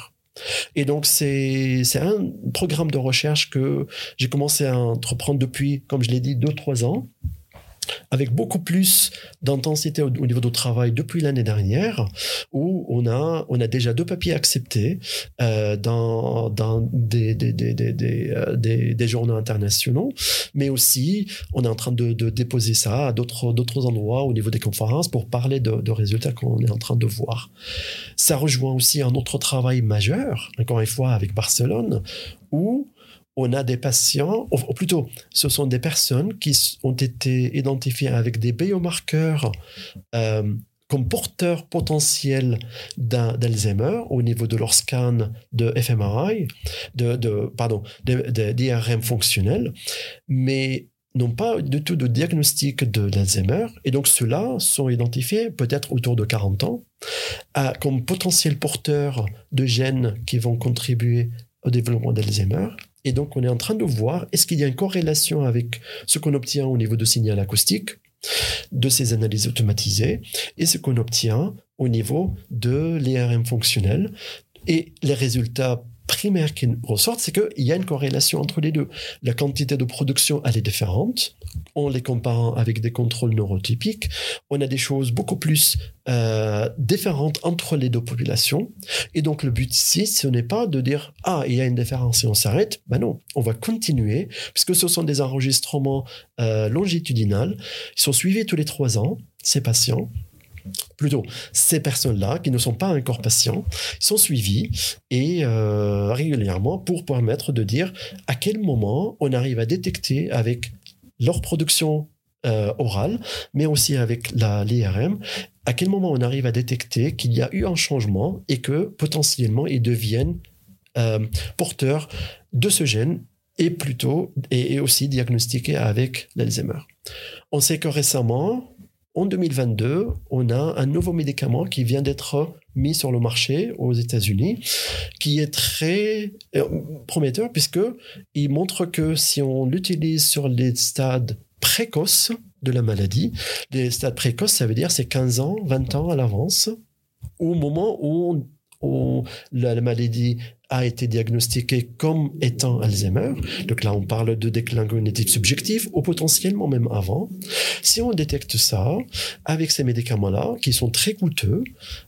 [SPEAKER 2] Et donc, c'est un programme de recherche que j'ai commencé à entreprendre depuis, comme je l'ai dit, deux, trois ans avec beaucoup plus d'intensité au, niveau du travail depuis l'année dernière, où on a, on a déjà deux papiers acceptés euh, dans, dans des, des, des, euh, des, des, journaux internationaux, mais aussi on est en train de, de déposer ça à d'autres, endroits au niveau des conférences pour parler de résultats qu'on est en train de voir. Ça rejoint aussi un autre travail majeur, encore une fois avec Barcelone, où on a des patients, ou plutôt, ce sont des personnes qui ont été identifiées avec des biomarqueurs euh, comme porteurs potentiels d'Alzheimer au niveau de leur scan de fMRI, de, de pardon, d'IRM fonctionnel, mais n'ont pas du tout de diagnostic de l'Alzheimer. Et donc, ceux-là sont identifiés peut-être autour de 40 ans comme potentiels porteurs de gènes qui vont contribuer au développement d'Alzheimer. Et donc, on est en train de voir, est-ce qu'il y a une corrélation avec ce qu'on obtient au niveau de signal acoustique, de ces analyses automatisées, et ce qu'on obtient au niveau de l'IRM fonctionnel. Et les résultats primaire qui ressortent, c'est qu'il y a une corrélation entre les deux. La quantité de production, elle est différente. En les comparant avec des contrôles neurotypiques, on a des choses beaucoup plus euh, différentes entre les deux populations. Et donc, le but ici, ce n'est pas de dire, ah, il y a une différence et on s'arrête. Ben non, on va continuer, puisque ce sont des enregistrements euh, longitudinaux. Ils sont suivis tous les trois ans, ces patients plutôt ces personnes-là qui ne sont pas encore patients sont suivis et euh, régulièrement pour permettre de dire à quel moment on arrive à détecter avec leur production euh, orale, mais aussi avec l'IRM, à quel moment on arrive à détecter qu'il y a eu un changement et que potentiellement ils deviennent euh, porteurs de ce gène et plutôt et aussi diagnostiqués avec l'Alzheimer. On sait que récemment, en 2022, on a un nouveau médicament qui vient d'être mis sur le marché aux États-Unis, qui est très euh, prometteur puisque il montre que si on l'utilise sur les stades précoces de la maladie, les stades précoces, ça veut dire c'est 15 ans, 20 ans à l'avance, au moment où, la maladie a été diagnostiqué comme étant Alzheimer. Donc là, on parle de déclin cognitif subjectif ou potentiellement même avant. Si on détecte ça avec ces médicaments-là, qui sont très coûteux,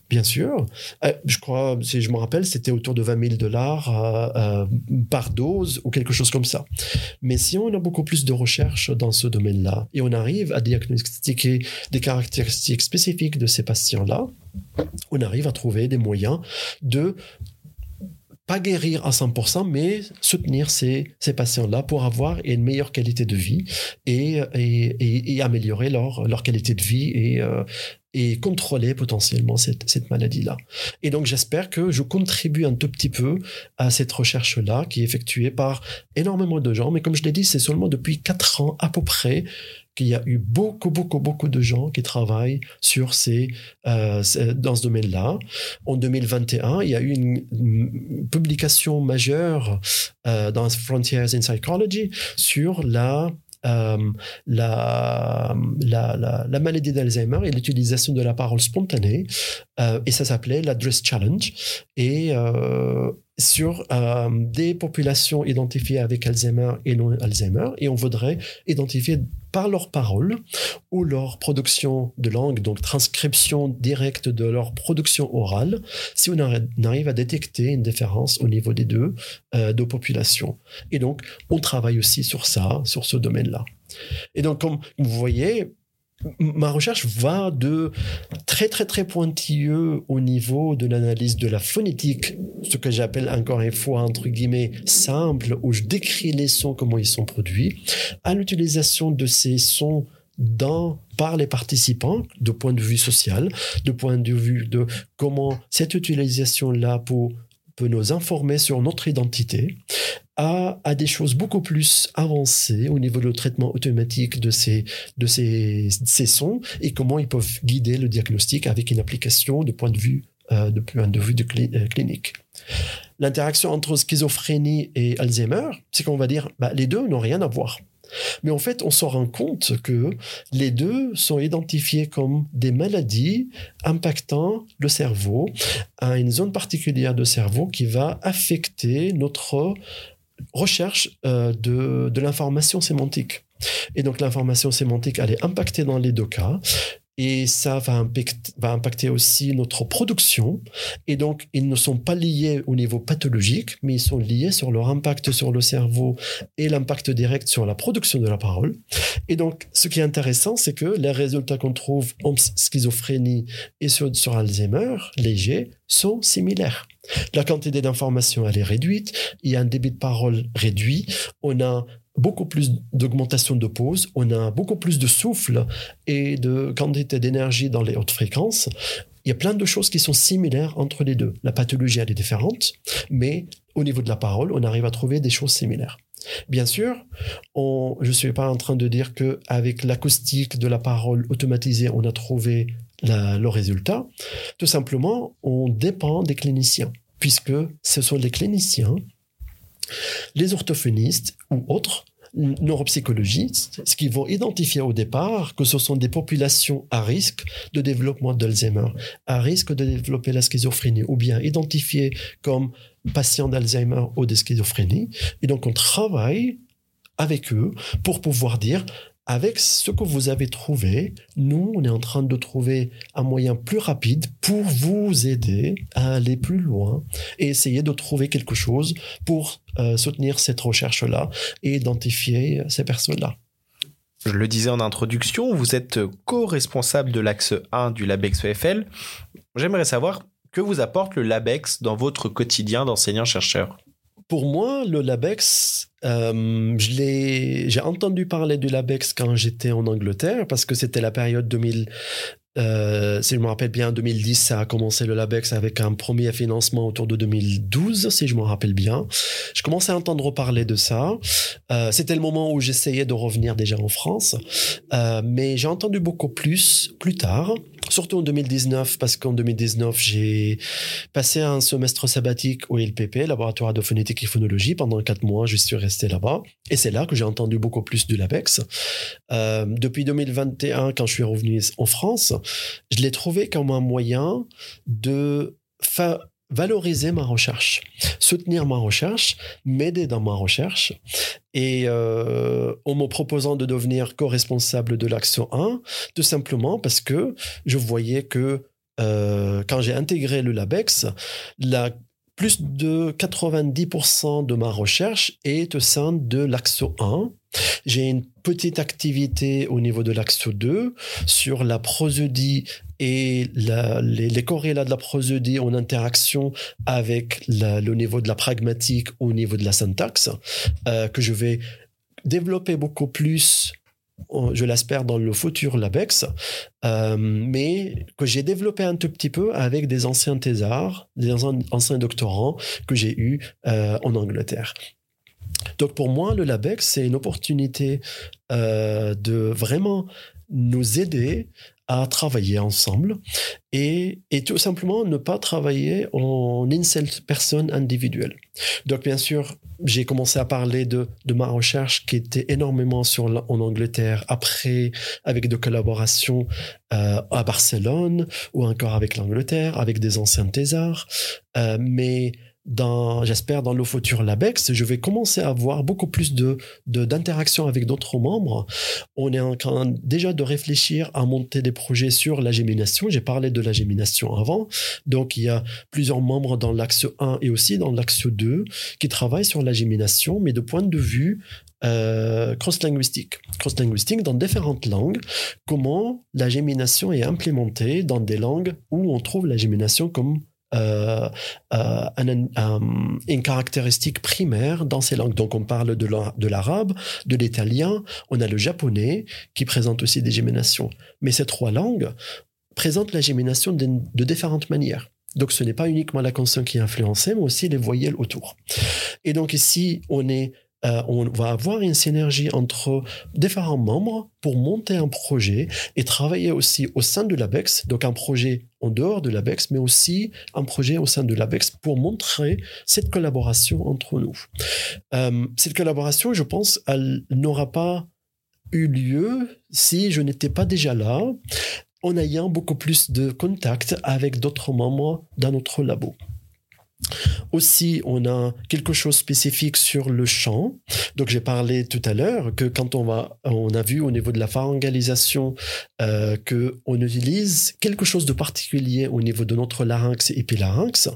[SPEAKER 2] bien sûr, euh, je crois, si je me rappelle, c'était autour de 20 000 dollars euh, euh, par dose ou quelque chose comme ça. Mais si on a beaucoup plus de recherches dans ce domaine-là et on arrive à diagnostiquer des caractéristiques spécifiques de ces patients-là, on arrive à trouver des moyens de pas guérir à 100%, mais soutenir ces, ces patients-là pour avoir une meilleure qualité de vie et, et, et, améliorer leur, leur qualité de vie et, euh, et contrôler potentiellement cette, cette maladie-là. Et donc j'espère que je contribue un tout petit peu à cette recherche-là qui est effectuée par énormément de gens, mais comme je l'ai dit, c'est seulement depuis quatre ans à peu près qu'il y a eu beaucoup, beaucoup, beaucoup de gens qui travaillent sur ces, euh, dans ce domaine-là. En 2021, il y a eu une, publication majeure euh, dans Frontiers in Psychology sur la euh, la, la, la, la, maladie d'Alzheimer et l'utilisation de la parole spontanée. Et ça s'appelait l'Address Challenge. Et sur euh, des populations identifiées avec Alzheimer et non Alzheimer, et on voudrait identifier par leurs paroles ou leur production de langue, donc transcription directe de leur production orale, si on arrive à détecter une différence au niveau des deux, euh, deux populations. Et donc, on travaille aussi sur ça, sur ce domaine-là. Et donc, comme vous voyez, ma recherche va de très très très pointilleux au niveau de l'analyse de la phonétique, ce que j'appelle encore une fois entre guillemets simple, où je décris les sons, comment ils sont produits, à l'utilisation de ces sons dans, par les participants, de point de vue social, de point de vue de comment cette utilisation-là peut, peut nous informer sur notre identité, à, des choses beaucoup plus avancées au niveau du traitement automatique de ces, de ces, ces sons et comment ils peuvent guider le diagnostic avec une application de point de vue, euh, de point de, vue de euh, clinique. L'interaction entre schizophrénie et Alzheimer, c'est qu'on va dire bah, les deux n'ont rien à voir. Mais en fait, on se rend compte que les deux sont identifiés comme des maladies impactant le cerveau à une zone particulière de cerveau qui va affecter notre recherche euh, de, de l'information sémantique. Et donc l'information sémantique, elle est impactée dans les deux cas. Et ça va impacter, va impacter aussi notre production. Et donc, ils ne sont pas liés au niveau pathologique, mais ils sont liés sur leur impact sur le cerveau et l'impact direct sur la production de la parole. Et donc, ce qui est intéressant, c'est que les résultats qu'on trouve en schizophrénie et sur, sur Alzheimer, léger, sont similaires. La quantité d'informations, elle est réduite. Il y a un débit de parole réduit. On a beaucoup plus d'augmentation de pause, on a beaucoup plus de souffle et de quantité d'énergie dans les hautes fréquences. Il y a plein de choses qui sont similaires entre les deux. La pathologie, elle est différente, mais au niveau de la parole, on arrive à trouver des choses similaires. Bien sûr, je ne suis pas en train de dire que avec l'acoustique de la parole automatisée, on a trouvé le résultat. Tout simplement, on dépend des cliniciens, puisque ce sont les cliniciens les orthophonistes ou autres neuropsychologistes, ce qui vont identifier au départ que ce sont des populations à risque de développement d'Alzheimer, à risque de développer la schizophrénie, ou bien identifiés comme patients d'Alzheimer ou de schizophrénie. Et donc, on travaille avec eux pour pouvoir dire avec ce que vous avez trouvé, nous, on est en train de trouver un moyen plus rapide pour vous aider à aller plus loin et essayer de trouver quelque chose pour euh, soutenir cette recherche-là et identifier ces personnes-là.
[SPEAKER 1] Je le disais en introduction, vous êtes co-responsable de l'axe 1 du LabEx EFL. J'aimerais savoir que vous apporte le LabEx dans votre quotidien d'enseignant-chercheur
[SPEAKER 2] pour moi, le LabEx, euh, j'ai entendu parler du LabEx quand j'étais en Angleterre parce que c'était la période 2000, euh, si je me rappelle bien, 2010, ça a commencé le LabEx avec un premier financement autour de 2012, si je me rappelle bien. Je commençais à entendre parler de ça. Euh, C'était le moment où j'essayais de revenir déjà en France, mais j'ai entendu beaucoup plus plus tard surtout en 2019, parce qu'en 2019, j'ai passé un semestre sabbatique au LPP, Laboratoire de phonétique et phonologie. Pendant quatre mois, je suis resté là-bas. Et c'est là que j'ai entendu beaucoup plus de l'APEX. Euh, depuis 2021, quand je suis revenu en France, je l'ai trouvé comme un moyen de faire valoriser ma recherche, soutenir ma recherche, m'aider dans ma recherche. Et euh, en me proposant de devenir co-responsable de l'action 1, tout simplement parce que je voyais que euh, quand j'ai intégré le LabEx, la plus de 90% de ma recherche est au sein de l'AXO 1. J'ai une petite activité au niveau de l'AXO 2 sur la prosodie et les, corrélats de la prosodie en interaction avec le niveau de la pragmatique au niveau de la syntaxe, euh, que je vais développer beaucoup plus je l'espère dans le futur LabEx, euh, mais que j'ai développé un tout petit peu avec des anciens thésards, des anciens doctorants que j'ai eus euh, en Angleterre. Donc pour moi, le LabEx, c'est une opportunité euh, de vraiment nous aider à travailler ensemble et, et, tout simplement ne pas travailler en une seule personne individuelle. Donc bien sûr, j'ai commencé à parler de, de, ma recherche qui était énormément sur en Angleterre, après avec des collaborations euh, à Barcelone ou encore avec l'Angleterre, avec des anciens thésards. Euh, mais j'espère, dans le futur LABEX, je vais commencer à avoir beaucoup plus de, d'interaction avec d'autres membres. On est en train déjà de réfléchir à monter des projets sur la gémination. J'ai parlé de la gémination avant. Donc, il y a plusieurs membres dans l'axe 1 et aussi dans l'axe 2 qui travaillent sur la gémination, mais de point de vue euh, cross-linguistique. Cross-linguistique dans différentes langues. Comment la gémination est implémentée dans des langues où on trouve la gémination comme une caractéristique primaire dans ces langues. Donc on parle de l'arabe, de l'italien, on a le japonais qui présente aussi des géminations. Mais ces trois langues présentent la gémination de, de différentes manières. Donc ce n'est pas uniquement la consonne qui est influencée, mais aussi les voyelles autour. Et donc ici, on est euh, on va avoir une synergie entre différents membres pour monter un projet et travailler aussi au sein de l'ABEX, donc un projet en dehors de l'ABEX, mais aussi un projet au sein de l'ABEX pour montrer cette collaboration entre nous. Euh, cette collaboration, je pense, elle n'aura pas eu lieu si je n'étais pas déjà là en ayant beaucoup plus de contact avec d'autres membres dans notre labo. Aussi, on a quelque chose de spécifique sur le chant. Donc, j'ai parlé tout à l'heure que quand on va, on a vu au niveau de la pharyngalisation euh, que on utilise quelque chose de particulier au niveau de notre larynx et épilarynx,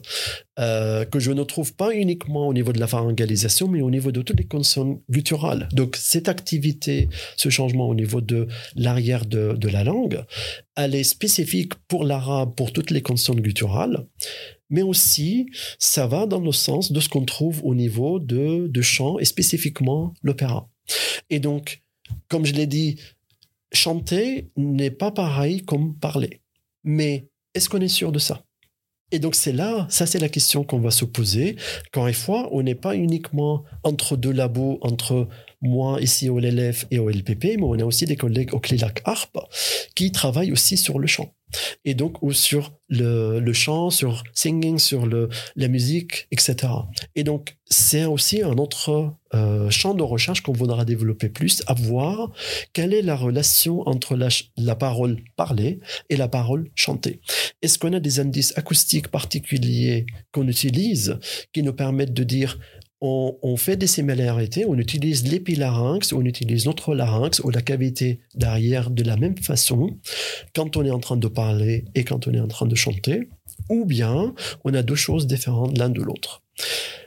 [SPEAKER 2] euh, que je ne trouve pas uniquement au niveau de la pharyngalisation, mais au niveau de toutes les consonnes gutturales. Donc, cette activité, ce changement au niveau de l'arrière de, de la langue, elle est spécifique pour l'arabe, pour toutes les consonnes gutturales mais aussi ça va dans le sens de ce qu'on trouve au niveau de, de chant et spécifiquement l'opéra. Et donc, comme je l'ai dit, chanter n'est pas pareil comme parler. Mais est-ce qu'on est sûr de ça? Et donc c'est là, ça c'est la question qu'on va se poser. Quand une fois, on n'est pas uniquement entre deux labos, entre moi ici au LLF et au LPP, mais on a aussi des collègues au CLILAC ARP qui travaillent aussi sur le chant et donc ou sur le, le chant, sur singing, sur le, la musique, etc. Et donc c'est aussi un autre euh, champ de recherche qu'on voudra développer plus, à voir quelle est la relation entre la, la parole parlée et la parole chantée. Est-ce qu'on a des indices acoustiques particuliers qu'on utilise qui nous permettent de dire on, fait des similarités, on utilise l'épilarynx, on utilise notre larynx ou la cavité derrière de la même façon quand on est en train de parler et quand on est en train de chanter, ou bien on a deux choses différentes l'un de l'autre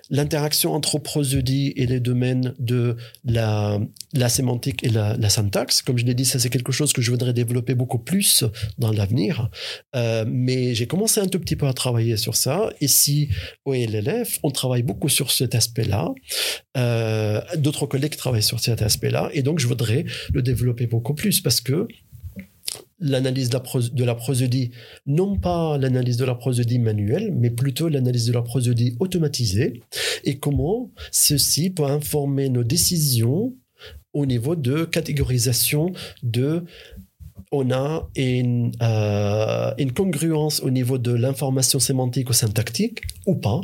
[SPEAKER 2] l'interaction entre prosodie et les domaines de la, la sémantique et la, syntaxe. Comme je l'ai dit, ça c'est quelque chose que je voudrais développer beaucoup plus dans l'avenir. Euh, mais j'ai commencé un tout petit peu à travailler sur ça. Ici, au LLF, on travaille beaucoup sur cet aspect-là. Euh, D'autres collègues travaillent sur cet aspect-là. Et donc, je voudrais le développer beaucoup plus parce que l'analyse de la prosodie, non pas l'analyse de la prosodie manuelle, mais plutôt l'analyse de la prosodie automatisée, et comment ceci peut informer nos décisions au niveau de catégorisation de on a une, euh, congruence au niveau de l'information sémantique ou syntactique ou pas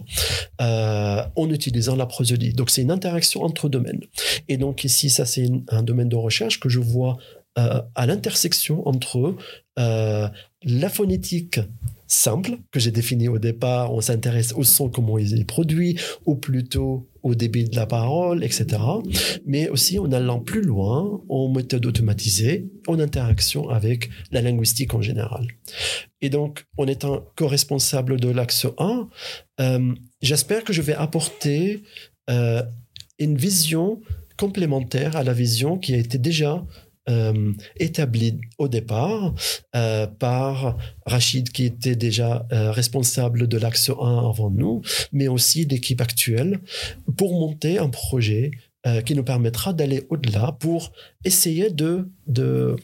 [SPEAKER 2] euh, en utilisant la prosodie. Donc c'est une interaction entre domaines. Et donc ici, ça c'est un domaine de recherche que je vois euh, à l'intersection entre euh, la phonétique simple que j'ai définie au départ, on s'intéresse au son, comment il est produit, ou plutôt au débit de la parole, etc. Mais aussi en allant plus loin, en méthode automatisée, en interaction avec la linguistique en général. Et donc, en étant co-responsable de l'axe 1, euh, j'espère que je vais apporter une vision complémentaire à la vision qui a été déjà euh, établi au départ euh, par Rachid qui était déjà euh, responsable de l'axe 1 avant nous, mais aussi l'équipe actuelle pour monter un projet qui nous permettra d'aller au-delà pour essayer de, de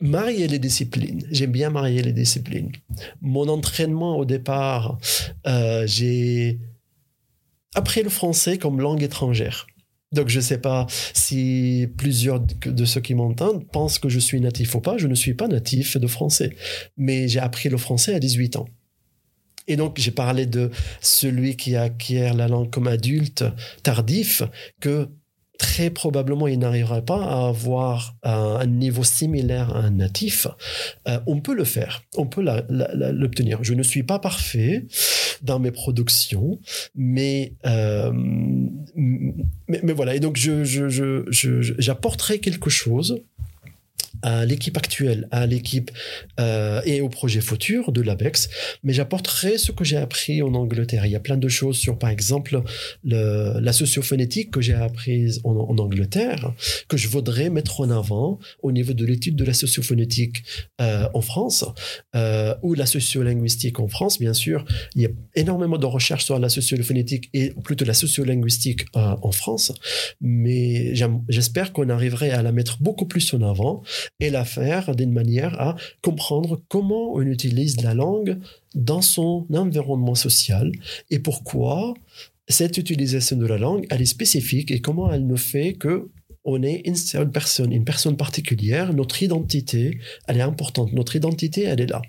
[SPEAKER 2] marier les disciplines. J'aime bien marier les disciplines. Mon entraînement au départ, j'ai appris le français comme langue étrangère. Donc je ne sais pas si plusieurs de ceux qui m'entendent pensent que je suis natif ou pas. Je ne suis pas natif de français, mais j'ai appris le français à 18 ans. Et donc j'ai parlé de celui qui acquiert la langue comme adulte tardif, que très probablement il n'arrivera pas à avoir un, niveau similaire à un natif. Euh, on peut le faire, on peut l'obtenir. Je ne suis pas parfait, dans mes productions, mais, euh, mais, mais, voilà. Et donc, je, je, je, j'apporterai quelque chose à l'équipe actuelle, à l'équipe euh, et au projet futur de l'ABEX, mais j'apporterai ce que j'ai appris en Angleterre. Il y a plein de choses sur, par exemple, le, la sociophonétique que j'ai apprise en, en, Angleterre, que je voudrais mettre en avant au niveau de l'étude de la sociophonétique euh, en France, euh, ou la sociolinguistique en France, bien sûr. Il y a énormément de recherches sur la sociophonétique et plutôt la sociolinguistique euh, en France, mais j'espère qu'on arriverait à la mettre beaucoup plus en avant et la faire d'une manière à comprendre comment on utilise la langue dans son environnement social et pourquoi cette utilisation de la langue, elle est spécifique et comment elle nous fait que on est une seule personne, une personne particulière, notre identité, elle est importante. Notre identité, elle est là.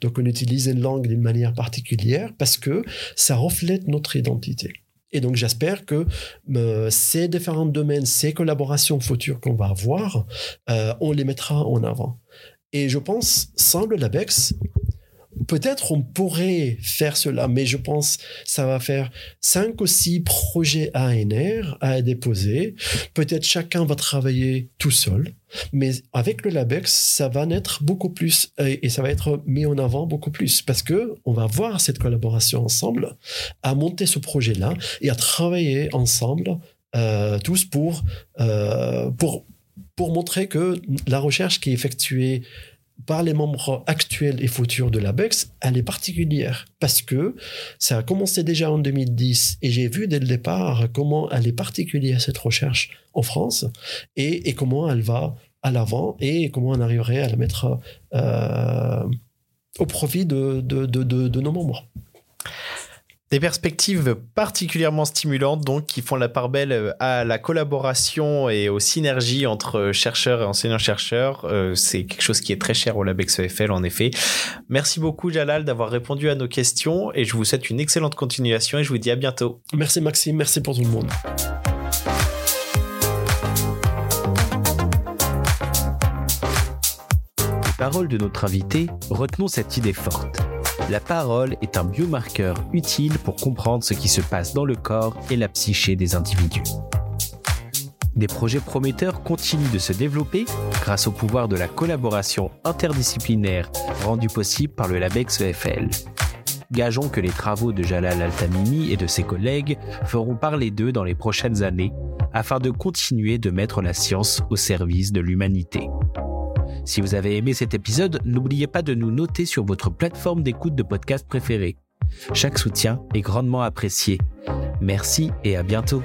[SPEAKER 2] Donc, on utilise une langue d'une manière particulière parce que ça reflète notre identité. Et donc j'espère que euh, ces différents domaines, ces collaborations futures qu'on va avoir, euh, on les mettra en avant. Et je pense, sans le LABEX, peut-être on pourrait faire cela, mais je pense ça va faire cinq ou six projets ANR à déposer. Peut-être chacun va travailler tout seul, mais avec le LabEx, ça va naître beaucoup plus et, ça va être mis en avant beaucoup plus parce que on va voir cette collaboration ensemble, à monter ce projet-là et à travailler ensemble euh, tous pour, euh, pour, pour montrer que la recherche qui est effectuée par les membres actuels et futurs de l'ABEX, elle est particulière parce que ça a commencé déjà en 2010 et j'ai vu dès le départ comment elle est particulière cette recherche en France et, comment elle va à l'avant et comment on arriverait à la mettre euh, au profit de, de nos membres.
[SPEAKER 1] Des perspectives particulièrement stimulantes, donc, qui font la part belle euh, à la collaboration et aux synergies entre chercheurs et enseignants-chercheurs. Euh, c'est quelque chose qui est très cher au LabEx EFL, en effet. Merci beaucoup, Jalal, d'avoir répondu à nos questions et je vous souhaite une excellente continuation et je vous dis à bientôt.
[SPEAKER 2] Merci, Maxime. Merci pour tout le monde.
[SPEAKER 1] Les paroles de notre invité, retenons cette idée forte la parole est un biomarqueur utile pour comprendre ce qui se passe dans le corps et la psyché des individus. Des projets prometteurs continuent de se développer grâce au pouvoir de la collaboration interdisciplinaire rendue possible par le LabEx EFL. Gageons que les travaux de Jalal Altamimi et de ses collègues feront parler d'eux dans les prochaines années afin de continuer de mettre la science au service de l'humanité. Si vous avez aimé cet épisode, n'oubliez pas de nous noter sur votre plateforme d'écoute de podcast préférée. Chaque soutien est grandement apprécié. Merci et à bientôt.